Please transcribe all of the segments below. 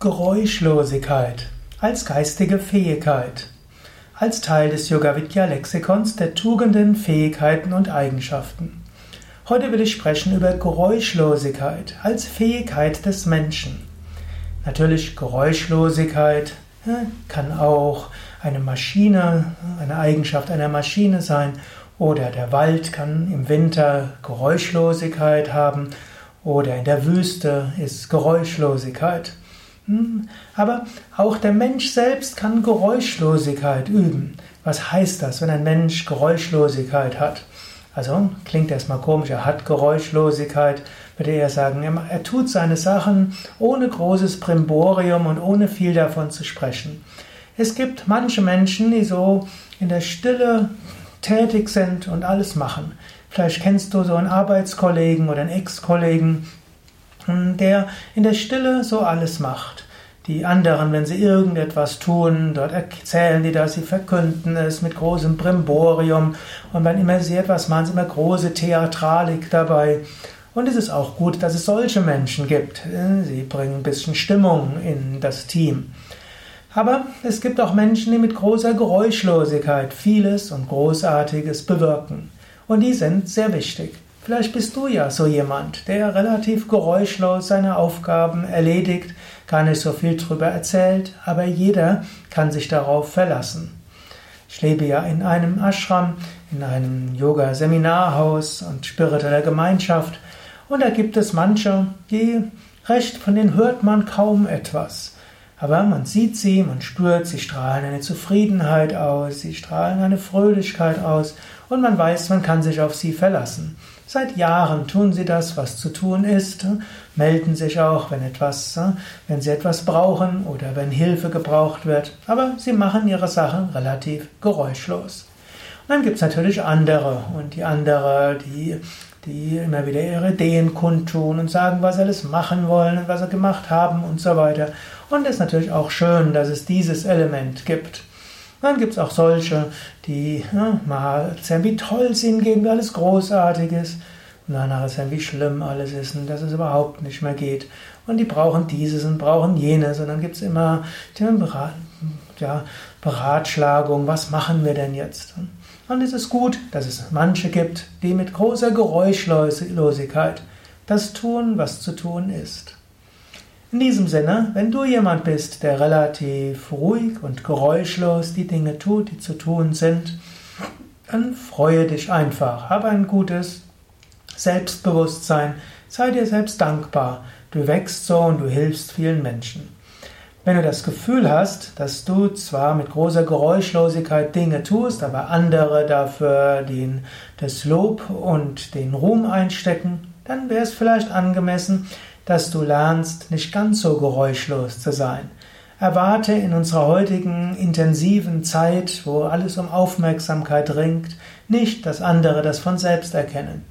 Geräuschlosigkeit als geistige Fähigkeit. Als Teil des Yoga Vidya Lexikons der Tugenden, Fähigkeiten und Eigenschaften. Heute will ich sprechen über Geräuschlosigkeit als Fähigkeit des Menschen. Natürlich Geräuschlosigkeit kann auch eine Maschine, eine Eigenschaft einer Maschine sein oder der Wald kann im Winter Geräuschlosigkeit haben oder in der Wüste ist Geräuschlosigkeit. Hm, aber auch der Mensch selbst kann Geräuschlosigkeit üben. Was heißt das, wenn ein Mensch Geräuschlosigkeit hat? Also klingt erstmal komisch, er hat Geräuschlosigkeit, würde er sagen, er tut seine Sachen ohne großes Primborium und ohne viel davon zu sprechen. Es gibt manche Menschen, die so in der Stille tätig sind und alles machen. Vielleicht kennst du so einen Arbeitskollegen oder einen Ex-Kollegen, der in der Stille so alles macht. Die anderen, wenn sie irgendetwas tun, dort erzählen die das, sie verkünden es mit großem Brimborium und wenn immer sie etwas machen, ist immer große Theatralik dabei. Und es ist auch gut, dass es solche Menschen gibt. Sie bringen ein bisschen Stimmung in das Team. Aber es gibt auch Menschen, die mit großer Geräuschlosigkeit vieles und Großartiges bewirken. Und die sind sehr wichtig. Vielleicht bist du ja so jemand, der relativ geräuschlos seine Aufgaben erledigt, gar nicht so viel drüber erzählt, aber jeder kann sich darauf verlassen. Ich lebe ja in einem Ashram, in einem Yoga-Seminarhaus und spiritueller Gemeinschaft und da gibt es manche, die recht, von denen hört man kaum etwas. Aber man sieht sie, man spürt, sie strahlen eine Zufriedenheit aus, sie strahlen eine Fröhlichkeit aus und man weiß, man kann sich auf sie verlassen. Seit Jahren tun sie das, was zu tun ist, melden sich auch, wenn etwas, wenn sie etwas brauchen oder wenn Hilfe gebraucht wird, aber sie machen ihre Sachen relativ geräuschlos. Und dann gibt es natürlich andere und die andere, die die immer wieder ihre Ideen kundtun und sagen, was sie alles machen wollen und was sie gemacht haben und so weiter. Und es ist natürlich auch schön, dass es dieses Element gibt. Dann gibt es auch solche, die ja, mal erzählen, wie toll sie hingehen, wie alles großartig ist. Und danach erzählen, wie schlimm alles ist und dass es überhaupt nicht mehr geht. Und die brauchen dieses und brauchen jenes. Und dann gibt es immer die ja, Beratschlagung, was machen wir denn jetzt? Und es ist gut, dass es manche gibt, die mit großer Geräuschlosigkeit das tun, was zu tun ist. In diesem Sinne, wenn du jemand bist, der relativ ruhig und geräuschlos die Dinge tut, die zu tun sind, dann freue dich einfach, habe ein gutes Selbstbewusstsein, sei dir selbst dankbar. Du wächst so und du hilfst vielen Menschen. Wenn du das Gefühl hast, dass du zwar mit großer Geräuschlosigkeit Dinge tust, aber andere dafür den, das Lob und den Ruhm einstecken, dann wäre es vielleicht angemessen, dass du lernst, nicht ganz so geräuschlos zu sein. Erwarte in unserer heutigen intensiven Zeit, wo alles um Aufmerksamkeit ringt, nicht, dass andere das von selbst erkennen.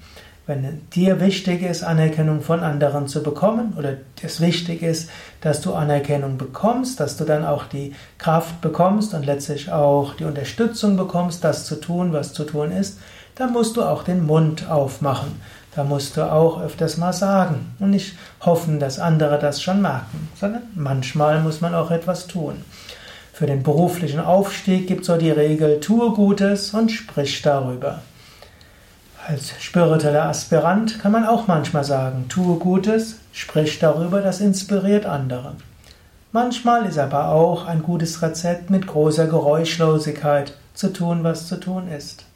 Wenn dir wichtig ist, Anerkennung von anderen zu bekommen oder es wichtig ist, dass du Anerkennung bekommst, dass du dann auch die Kraft bekommst und letztlich auch die Unterstützung bekommst, das zu tun, was zu tun ist, dann musst du auch den Mund aufmachen. Da musst du auch öfters mal sagen und nicht hoffen, dass andere das schon merken, sondern manchmal muss man auch etwas tun. Für den beruflichen Aufstieg gibt es so die Regel, tue Gutes und sprich darüber. Als spiritueller Aspirant kann man auch manchmal sagen, tue Gutes, sprich darüber, das inspiriert andere. Manchmal ist aber auch ein gutes Rezept mit großer Geräuschlosigkeit zu tun, was zu tun ist.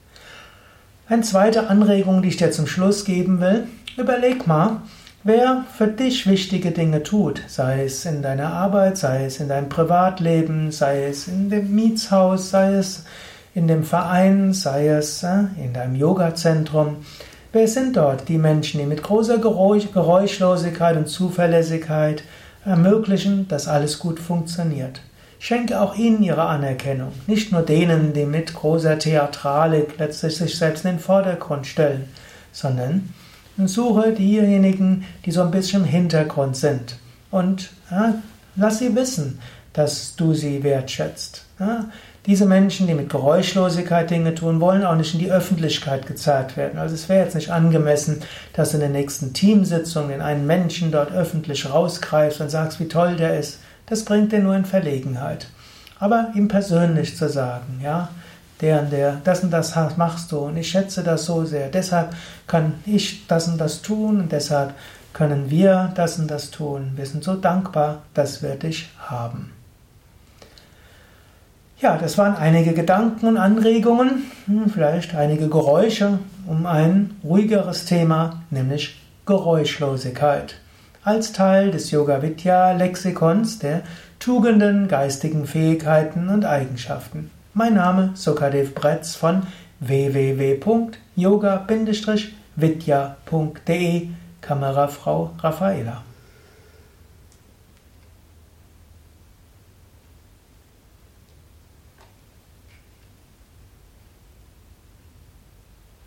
Eine zweite Anregung, die ich dir zum Schluss geben will, überleg mal, wer für dich wichtige Dinge tut, sei es in deiner Arbeit, sei es in deinem Privatleben, sei es in dem Mietshaus, sei es in dem Verein, sei es äh, in deinem Yoga-Zentrum. Wer sind dort die Menschen, die mit großer Geräuschlosigkeit und Zuverlässigkeit ermöglichen, dass alles gut funktioniert? Schenke auch ihnen ihre Anerkennung, nicht nur denen, die mit großer Theatralik letztlich sich selbst in den Vordergrund stellen, sondern suche diejenigen, die so ein bisschen im Hintergrund sind und ja, lass sie wissen, dass du sie wertschätzt. Ja, diese Menschen, die mit Geräuschlosigkeit Dinge tun, wollen auch nicht in die Öffentlichkeit gezeigt werden. Also es wäre jetzt nicht angemessen, dass du in der nächsten Teamsitzung den einen Menschen dort öffentlich rausgreifst und sagst, wie toll der ist. Das bringt ihn nur in Verlegenheit. Aber ihm persönlich zu sagen, ja, der und der, das und das machst du und ich schätze das so sehr, deshalb kann ich das und das tun und deshalb können wir das und das tun. Wir sind so dankbar, dass wir dich haben. Ja, das waren einige Gedanken und Anregungen, hm, vielleicht einige Geräusche um ein ruhigeres Thema, nämlich Geräuschlosigkeit. Als Teil des Yoga Vidya Lexikons der Tugenden, geistigen Fähigkeiten und Eigenschaften. Mein Name Sukadev Bretz von www.yoga-vidya.de Kamerafrau Raffaela